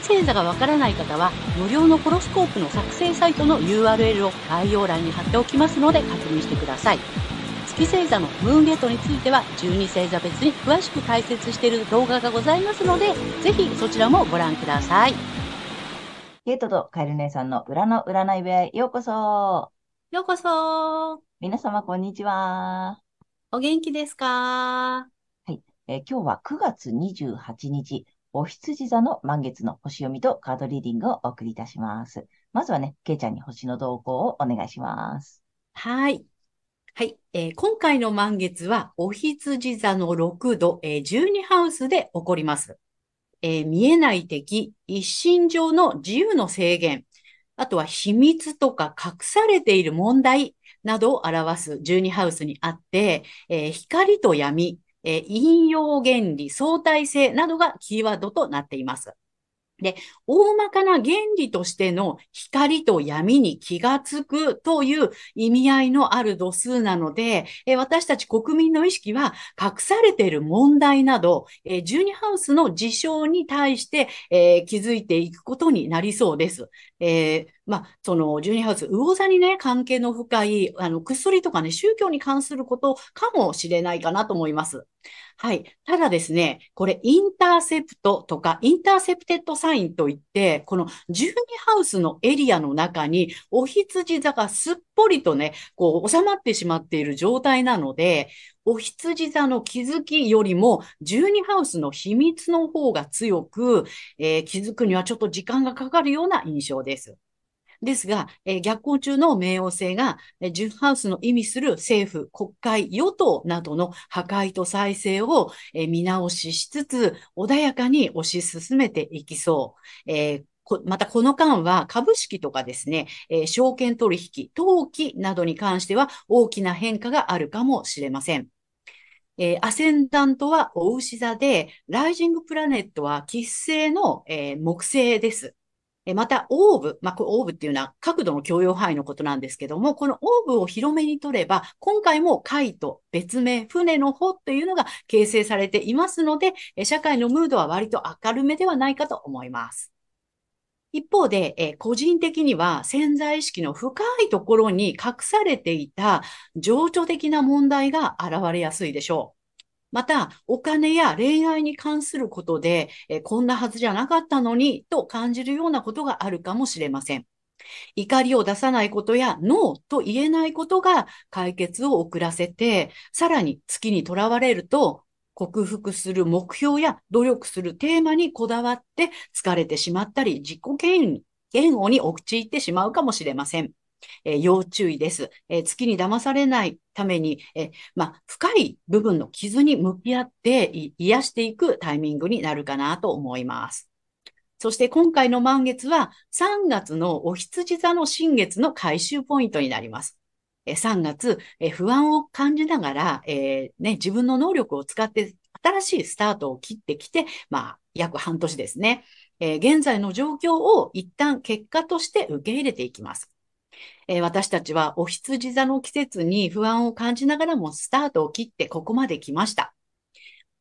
月星座がわからない方は、無料のホロスコープの作成サイトの URL を概要欄に貼っておきますので確認してください。月星座のムーンゲートについては12星座別に詳しく解説している動画がございますので、ぜひそちらもご覧ください。ゲートとカエル姉さんの裏の占い部屋へようこそ。ようこそ。皆様こんにちは。お元気ですか？はい、えー、今日は9月28日、お羊座の満月の星読みとカードリーディングをお送りいたします。まずはね、ケイちゃんに星の動向をお願いします。はい。はい、えー、今回の満月は、お羊座の6度、えー、12ハウスで起こります。えー、見えない敵、一心上の自由の制限、あとは秘密とか隠されている問題などを表す12ハウスにあって、えー、光と闇、えー、引用原理、相対性などがキーワードとなっています。で、大まかな原理としての光と闇に気がつくという意味合いのある度数なので、え私たち国民の意識は隠されている問題など、え12ハウスの事象に対して、え気づいていくことになりそうです。えーまあ、その、12ハウス、魚座にね、関係の深い、あの、薬とかね、宗教に関することかもしれないかなと思います。はい。ただですね、これ、インターセプトとか、インターセプテッドサインといって、この12ハウスのエリアの中に、お羊座がすっぽりとね、こう、収まってしまっている状態なので、お羊座の気づきよりも、12ハウスの秘密の方が強く、えー、気づくにはちょっと時間がかかるような印象です。ですが、えー、逆行中の冥王星が、えー、ジュンハウスの意味する政府、国会、与党などの破壊と再生を、えー、見直ししつつ、穏やかに推し進めていきそう。えーまたこの間は株式とかですね、えー、証券取引、登記などに関しては大きな変化があるかもしれません。えー、アセンダントはお牛座で、ライジングプラネットは喫星の、えー、木星です。また、オーブ、まあ、オーブっていうのは角度の許容範囲のことなんですけども、このオーブを広めに取れば、今回も海と別名、船の方というのが形成されていますので、社会のムードは割と明るめではないかと思います。一方で、え個人的には潜在意識の深いところに隠されていた情緒的な問題が現れやすいでしょう。また、お金や恋愛に関することで、えこんなはずじゃなかったのにと感じるようなことがあるかもしれません。怒りを出さないことやノーと言えないことが解決を遅らせて、さらに月にとらわれると、克服する目標や努力するテーマにこだわって疲れてしまったり、自己嫌悪に陥ってしまうかもしれません。えー、要注意です。えー、月に騙されないために、えー、まあ、深い部分の傷に向き合って癒していくタイミングになるかなと思います。そして今回の満月は3月のお羊座の新月の回収ポイントになります。3月、不安を感じながら、えーね、自分の能力を使って新しいスタートを切ってきて、まあ、約半年ですね。えー、現在の状況を一旦結果として受け入れていきます。えー、私たちはお羊座の季節に不安を感じながらもスタートを切ってここまで来ました。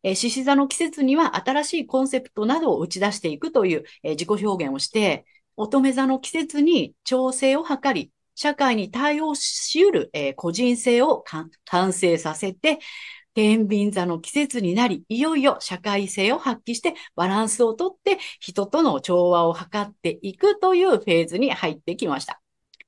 え、獅子座の季節には新しいコンセプトなどを打ち出していくという、え、自己表現をして、乙女座の季節に調整を図り、社会に対応し得る、え、個人性を完成させて、天秤座の季節になり、いよいよ社会性を発揮してバランスをとって人との調和を図っていくというフェーズに入ってきました。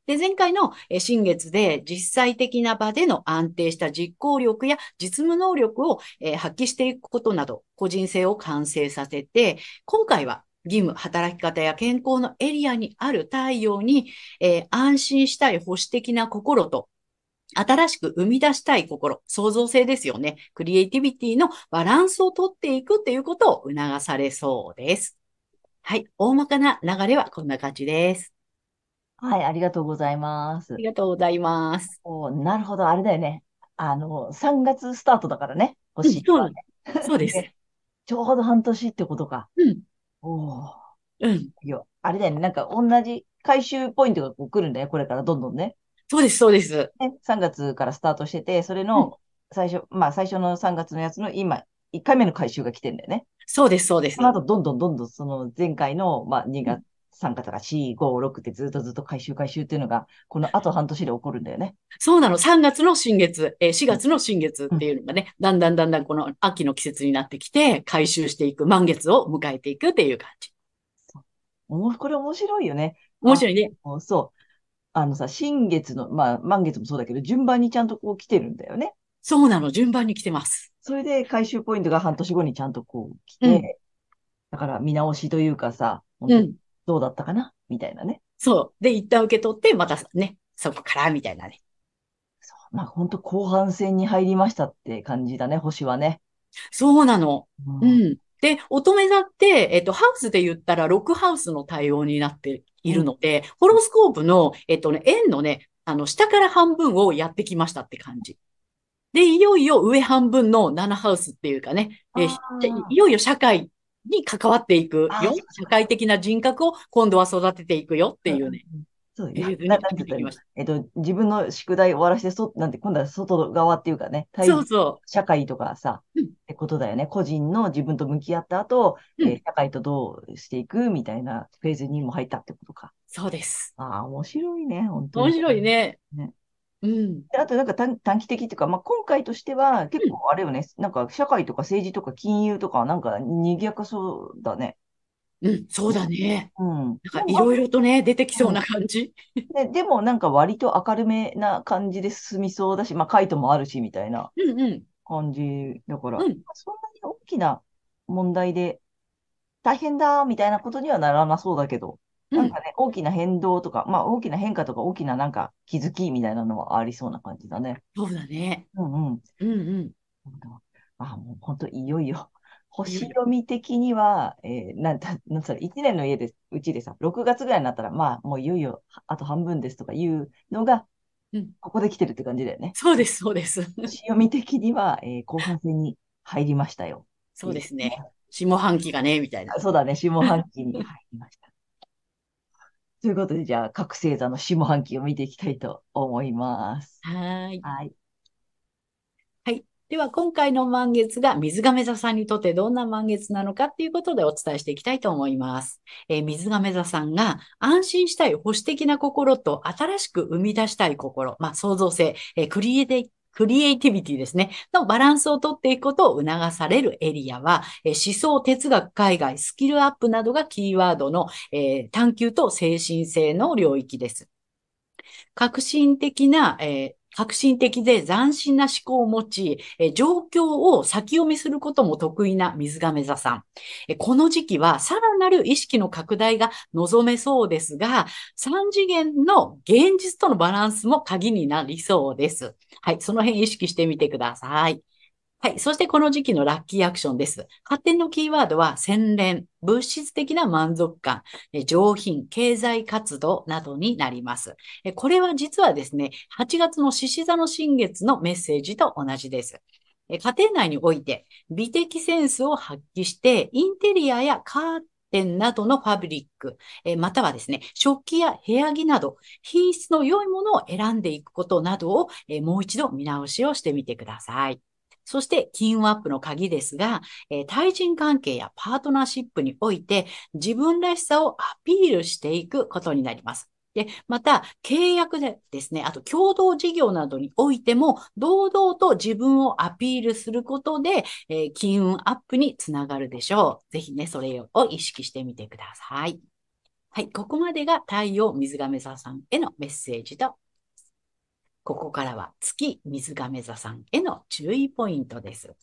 で、前回の新月で実際的な場での安定した実行力や実務能力を発揮していくことなど、個人性を完成させて、今回は義務、働き方や健康のエリアにある太陽に、えー、安心したい保守的な心と、新しく生み出したい心、創造性ですよね。クリエイティビティのバランスをとっていくっていうことを促されそうです。はい。大まかな流れはこんな感じです。はい、ありがとうございますあ。りがとうございます。おなるほど、あれだよね。あの、3月スタートだからね、うん、星そうはね。そうです。ねちょうど半年ってことか。うん、おーうん。いや、あれだよね。なんか同じ回収ポイントがこう来るんだよ。これからどんどんね。そうです、そうです。ね、3月からスタートしてて、それうん、の最初、まあ最初の3月のやつの今、1回目の回収が来てんだよね。そうです、そうです。その後、どんどんどんどんその前回の、まあ2うん月、3月から4、5、6ってずっとずっと回収回収っていうのが、この後半年で起こるんだよね。そうなの。3月の新月、えー4うん月の新月うんっていうのがね、だんだんだんだんこの秋の季節になってきて、回収していく、満月を迎えていくっていう感じ。おもこれ面白いよね。あ面白いね。の、そう。あのさ、新月の、まあ満月もそうだけど、順番にちゃんとこう来てるんだよね。そうなの。順番に来てます。それで回収ポイントが半年後にちゃんとこう来うん、て、だから見直しというかさ、うん。どうだったかな？みたいなね。そう。で、一旦受け取って、またね、そこから、みたいなね。そう。まあ本当後半戦に入りましたって感じだね、星はね。そうなの。う。うんん。で、乙女座って、えっと、ハウスで言ったら6ハウスの対応になっているので、ホロスコープの、えっとね、円のね、あの、下から半分をやってきましたって感じ。で、いよいよ上半分の7ハウスっていうかね、えいよいよ社会に関わっていくよ。社会的な人格を今度は育てていくよっていうね。うんそうえだよ。な、ーなんて言ったらいいの出てきました。えっと、自分の宿題終わらせて、そ、なんて、今度は外側っていうかね、対そうそ社会とかさ、う。うん、ってことだよね。個人の自分と向き合った後、うん。えー社会とどうしていくみたいなフェーズにも入ったってことか。そうです。ああ、面白いね、本当面に。白いね。ね。うん。であとなんか短、短期的っていうか、まあ、今回としては結うん。構あれよね、なんか社会とか政治とか金融とかなんか賑やかそうだね。うん。そうだね。うん。なんかいろいろとね、出てきそううん。な感じ。で、でもなんか割と明るめな感じで進みそうだし、まあ、カイトもあるし、みたいなうんうん。感じだから、うん。そんなに大きな問題で大変だ、みたいなことにはならなそうだけど、うん。なんかね、大きな変動とか、まあ大きな変化とか大きななんか気づきみたいなのはありそうな感じだね。そうだね。うんうん。うんうん。あ、もう本当いよいよ。星。読み的には、えーなんだ、なんつうの、1年の家で、うちでさ、6月ぐらいになったら、まあ、もういよいよ、あと半分ですとかいうのが、うん。ここで来てるって感じだよね。そうです、そうです。星読み的には、えー後半戦に入りましたよ。そうですね。下半期がね、みたいな。あそうだね、下半期に入りました。ということで、じゃあ、各星座の下半期を見ていきたいと思います。はーい。はい。はい。では、今回の満月が水亀座さんにとってどんな満月なのかっていうことでお伝えしていきたいと思います。えー水亀座さんが安心したい保守的な心と新しく生み出したい心、まあ、創造性、えークリエイティクリエイティビティですね。のバランスをとっていくことを促されるエリアは、え思想、哲学、海外、スキルアップなどがキーワードの、えー探求と精神性の領域です。革新的な、えー革新的で斬新な思考を持ち、え状況を先読みすることも得意な水亀座さん。えこの時期はさらなる意識の拡大が望めそうですが、3次元の現実とのバランスも鍵になりそうです。はい、その辺意識してみてください。はい。そしてこの時期のラッキーアクションです。発展のキーワードは洗練、物質的な満足感、上品、経済活動などになります。これは実はですね、8月の獅子座の新月のメッセージと同じです。家庭内において美的センスを発揮して、インテリアやカーテンなどのファブリック、またはですね、食器や部屋着など、品質の良いものを選んでいくことなどを、もう一度見直しをしてみてください。そして、金運アップの鍵ですが、えー対人関係やパートナーシップにおいて自分らしさをアピールしていくことになります。で、また、契約でですね、あと共同事業などにおいても、堂々と自分をアピールすることで、えー金運アップにつながるでしょう。ぜひね、それを意識してみてください。はい、ここまでが太陽水亀座さんへのメッセージと、ここからは月水亀座さんへの注意ポイントです。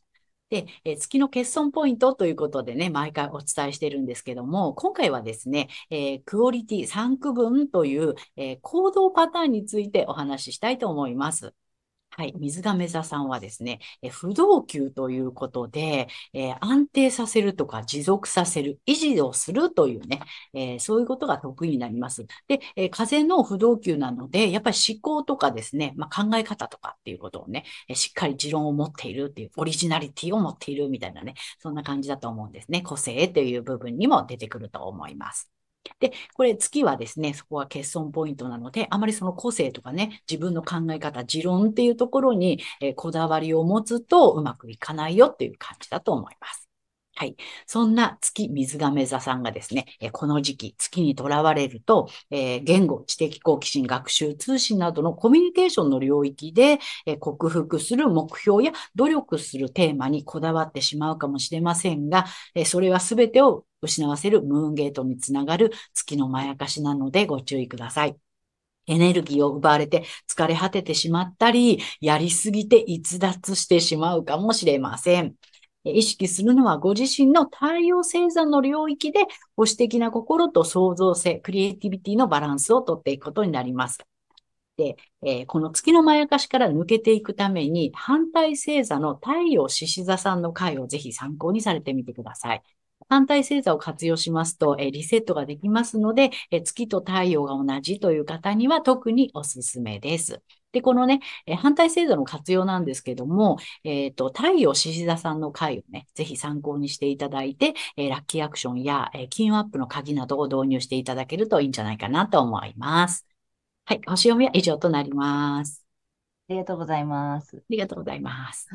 で、え月の欠損ポイントということでね、毎回お伝えしてるんですけども、今回はですね、えークオリティ3区分という、えー行動パターンについてお話ししたいと思います。はい。水亀座さんはですね、え不動級ということで、えー安定させるとか持続させる、維持をするというね、えーそういうことが得意になります。で、えー風の不動級なので、やっぱり思考とかですね、まあ、考え方とかっていうことをね、えしっかり持論を持っているっていう、オリジナリティを持っているみたいなね、そんな感じだと思うんですね。個性っていう部分にも出てくると思います。で、これ月はですね、そこは欠損ポイントなので、あまりその個性とかね、自分の考え方、持論っていうところに、えこだわりを持つとうまくいかないよっていう感じだと思います。はい。そんな月水亀座さんがですね、えこの時期、月にとらわれると、えー言語、知的好奇心、学習、通信などのコミュニケーションの領域で、え克服する目標や努力するテーマにこだわってしまうかもしれませんが、えそれは全てを失わせるムーンゲートにつながる月のまやかしなのでご注意ください。エネルギーを奪われて疲れ果ててしまったり、やりすぎて逸脱してしまうかもしれません。意識するのはご自身の太陽星座の領域で保守的な心と創造性、クリエイティビティのバランスをとっていくことになります。で、えーこの月のまやかしから抜けていくために、反対星座の太陽獅子座さんの回をぜひ参考にされてみてください。反対星座を活用しますと、えーリセットができますので、えー月と太陽が同じという方には特におすすめです。で、このね、えー反対星座の活用なんですけども、えっと、太陽獅子座さんの回をね、ぜひ参考にしていただいて、えーラッキーアクションや、えー金運アップの鍵などを導入していただけるといいんじゃないかなと思います。はい、星読みは以上となります。ありがとうございます。ありがとうございます。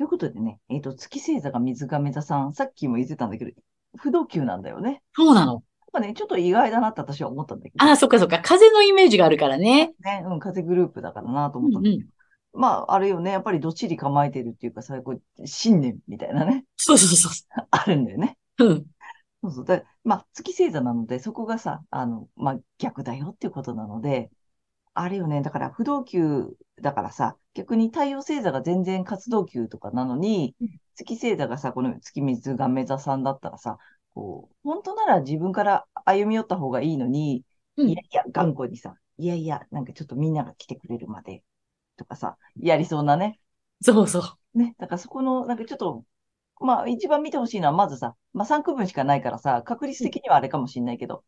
ということでね、えっ、と、月星座が水亀座さん、さっきも言ってたんだけど、不動級なんだよね。そうなの。なんかね、ちょっと意外だなって私は思ったんだけど。ああ、そっかそっか。風のイメージがあるからね。ね、うん、風グループだからなとうんうん思ったんだけど。まあ、あれよね、やっぱりどっちり構えてるっていうかさ、こう、信念みたいなね、そうそうそ あるんだよね。う。うん。そうそう。だまあ、月星座なので、そこがさ、あの、まあ、逆だよっていうことなので、あれよね、だから不動級だからさ、逆に太陽星座が全然活動級とかなのにうん、月星座がさ、この月水亀座さんだったらさ、こう、本当なら自分から歩み寄った方がいいのに、うんいやいや、頑固にさ、いやいや、なんかちょっとみんなが来てくれるまで、とかさ、やりそうなね。そうそう。ね、だからそこの、なんかちょっと、まあ一番見てほしいのは、まずさ、まあ3区分しかないからさ、確率的にはあれかもしれないけど、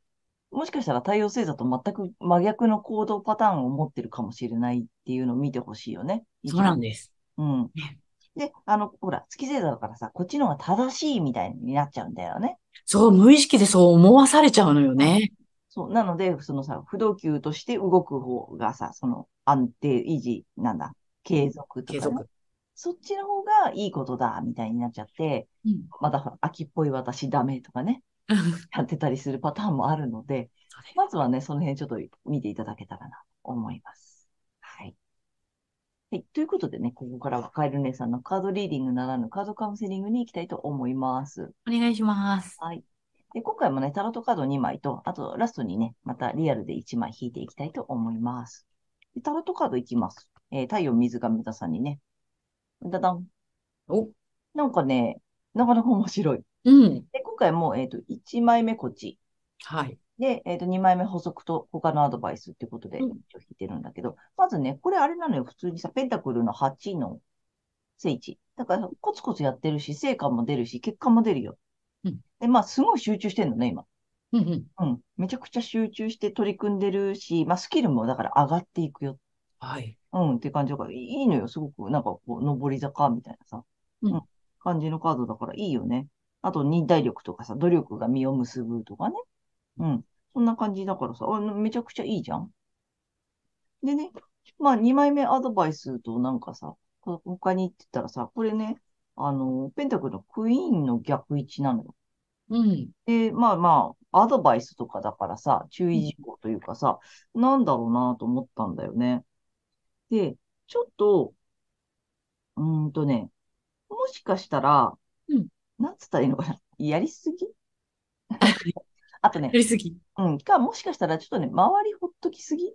もしかしたら太陽星座と全く真逆の行動パターンを持ってるかもしれないっていうのを見てほしいよね。そうなんです。うんね。で、あの、ほら、月星座だからさ、こっちの方が正しいみたいになっちゃうんだよね。そう、無意識でそう思わされちゃうのよね。そう。なので、そのさ、不動級として動く方がさ、その安定、維持、なんだ、継続とか、ね、継続。そっちの方がいいことだ、みたいになっちゃって、うん。まだほら秋っぽい私ダメとかね、やってたりするパターンもあるので、まずはね、その辺ちょっと見ていただけたらなと思います。はい。はい。ということでね、ここからはカエル姉さんのカードリーディングならぬカードカウンセリングに行きたいと思います。お願いします。はい。で、今回もね、タロットカード2枚と、あとラストにね、またリアルで1枚引いていきたいと思います。でタロットカードいきます。えー太陽水亀座さんにね、だだん。お、なんかね、なかなか面白い。うん。で、今回も、えっ、と、1枚目こっち。はい。で、えっ、と、2枚目補足と他のアドバイスってことで、うん一応引いてるんだけど、まずね、これあれなのよ。普通にさ、ペンタクルの8の聖地。だから、コツコツやってるし、成果も出るし、結果も出るよ。うんで、まあ、すごい集中してんのね、今。うんうん。うん。めちゃくちゃ集中して取り組んでるし、まあ、スキルもだから上がっていくよ。はい。うん、って感じだから、いいのよ。すごく、なんかこう、上り坂みたいなさ、うん感じのカードだからいいよね。あと、忍耐力とかさ、努力が実を結ぶとかね。うん。そんな感じだからさ、あめちゃくちゃいいじゃん。でね、まあ、2枚目アドバイスとなんかさ、こ他に言ってたらさ、これね、あの、ペンタクルのクイーンの逆位置なのよ。うん。で、まあまあ、アドバイスとかだからさ、注意事項というかさ、なんだろうなと思ったんだよね。で、ちょっと、うーんとね、もしかしたら、うんなんつったらいいのかな、やりすぎ？あとねや、りすぎ。うん、か、もしかしたらちょっとね、周りほっときすぎ？めっ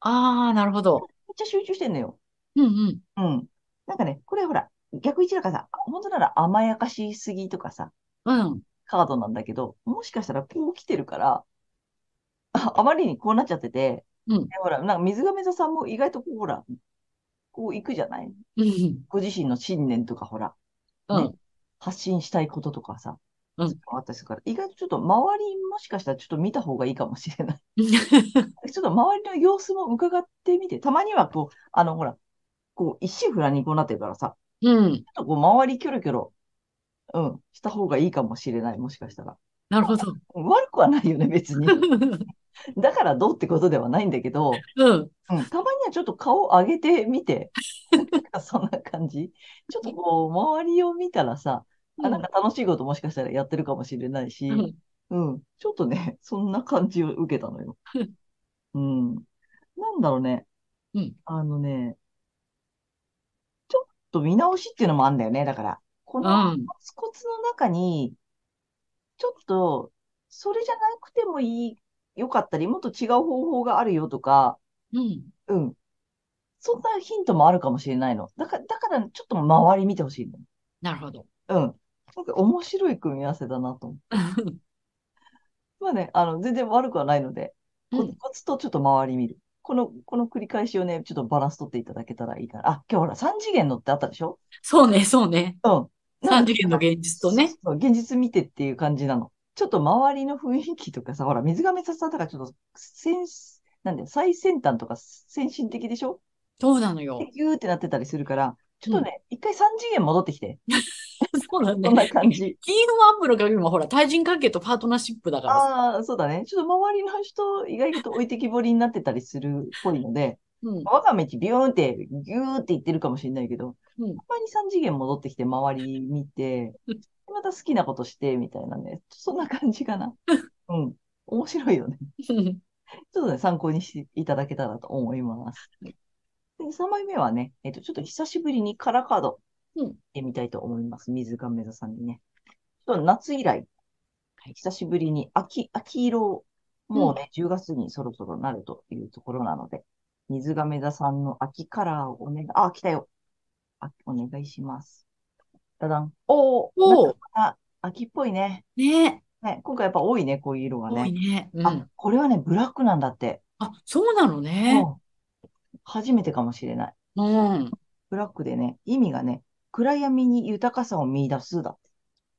ああ、なるほど。ちゃ集中してんのよ。うんうん。うん。なんかね、これほら、逆位置だからさ、本当なら甘やかしすぎとかさ、うん。カードなんだけど、もしかしたらこう来てるから、あ あまりにこうなっちゃってて、うんでほら、なんか水亀座さんも意外とこう、ほら、こう行くじゃない？うん。ご自身の信念とかほら、ねうん。発信したいこととかさ、うんあったりするから、意外とちょっと周りもしかしたらちょっと見た方がいいかもしれない。ちょっと周りの様子も伺ってみて、たまにはこう、あのほら、こう一心不乱にこうなってるからさ、うん。ちょっとこう周りキョロキョロ、うん、した方がいいかもしれない、もしかしたら。なるほど。うん悪くはないよね、別に。だからどうってことではないんだけど、うん。うん、たまにはちょっと顔上げてみて、そんな感じ。ちょっとこう、周りを見たらさ、あ、なんか楽しいこともしかしたらやってるかもしれないし、うんうん、ちょっとね、そんな感じを受けたのよ。うん。なんだろうね。うんあのね、ちょっと見直しっていうのもあるんだよね。だから、このうんコツコツの中に、ちょっと、それじゃなくてもいい、よかったり、もっと違う方法があるよとか、うん。うん。そんなヒントもあるかもしれないの。だから、だからちょっと周り見てほしいの。なるほど。うん。なんか面白い組み合わせだなと思う。まあね、あの、全然悪くはないので、コツコツとちょっと周り見る。この、この繰り返しをね、ちょっとバランス取っていただけたらいいかな。あ、今日ほら、三次元のってあったでしょ？そうね、そうね。うん。三次元の現実とね。そうそう現実見てっていう感じなの。ちょっと周りの雰囲気とかさ、ほら、水亀さんだからちょっと、先、なんだよ、最先端とか先進的でしょ？そうなのよ。でギューってなってたりするから、ちょっとね、一回三次元戻ってきて。そうだねそん。な感じ。金運アップの鍵もほら、対人関係とパートナーシップだからさ。ああ、そうだね。ちょっと周りの人、意外と置いてきぼりになってたりするっぽいので、うん。我が道ビューンって、ギューって言ってるかもしれないけど、うんたまに三次元戻ってきて周り見て うん、また好きなことして、みたいなね。そんな感じかな。うん。面白いよね。ちょっとね、参考にしていただけたらと思います。で、3枚目はね、えっと、ちょっと久しぶりにカラーカード、うんでみたいと思います。水亀座さんにね。ちょっと夏以来、久しぶりに秋、秋色、もうね、10月にそろそろなるというところなので、水亀座さんの秋カラーをお願い、あ、来たよ。あ、お願いします。ダダン。おー、おー秋っぽいね。ねね、今回やっぱ多いね、こういう色が多いね。ね。うあん。、これはね、ブラックなんだって。あ、そうなのね。うん初めてかもしれない。うん。ブラックでね、意味がね、暗闇に豊かさを見出すだって。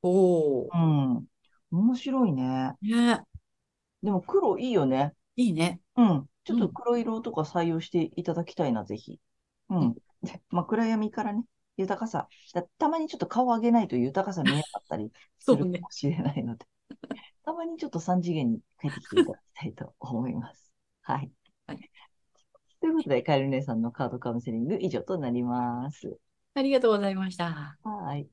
おー。うん。面白いね。ねでも黒いいよね。いいね。うん。ちょっとうん黒色とか採用していただきたいな、ぜひ。うん。で、まあ、暗闇からね、豊かさ。だたまにちょっと顔上げないと豊かさ見えなかったり するかもしれないので、たまにちょっと3次元に帰ってきていただきたいと思います。はい。はいということで、カエル姉さんのカードカウンセリング以上となります。ありがとうございました。はい。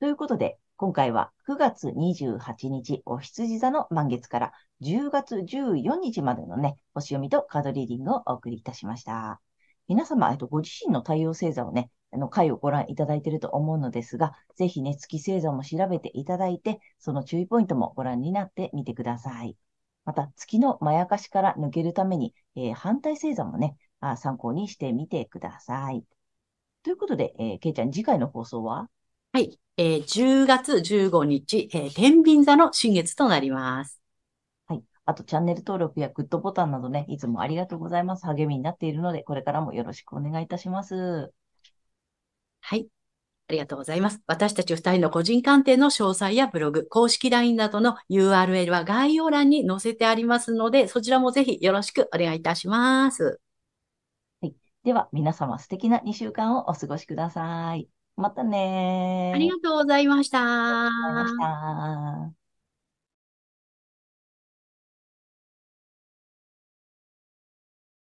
ということで、今回は9月28日、お羊座の満月から10月14日までのね、星読みとカードリーディングをお送りいたしました。皆様、えっと、ご自身の太陽星座をね、あの回をご覧いただいていると思うのですが、ぜひね、月星座も調べていただいて、その注意ポイントもご覧になってみてください。また、月のまやかしから抜けるために、えー反対星座もね、あ参考にしてみてください。ということで、えー、けいちゃん、次回の放送は？はい。えー10月15日、えー天秤座の新月となります。はい。あと、チャンネル登録やグッドボタンなどね、いつもありがとうございます。励みになっているので、これからもよろしくお願いいたします。はい。ありがとうございます。私たち二人の個人鑑定の詳細やブログ、公式 LINE などの URL は概要欄に載せてありますので、そちらもぜひよろしくお願いいたします。では、皆様素敵な2週間をお過ごしください。またねー。ありがとうございました。ありがとうございました。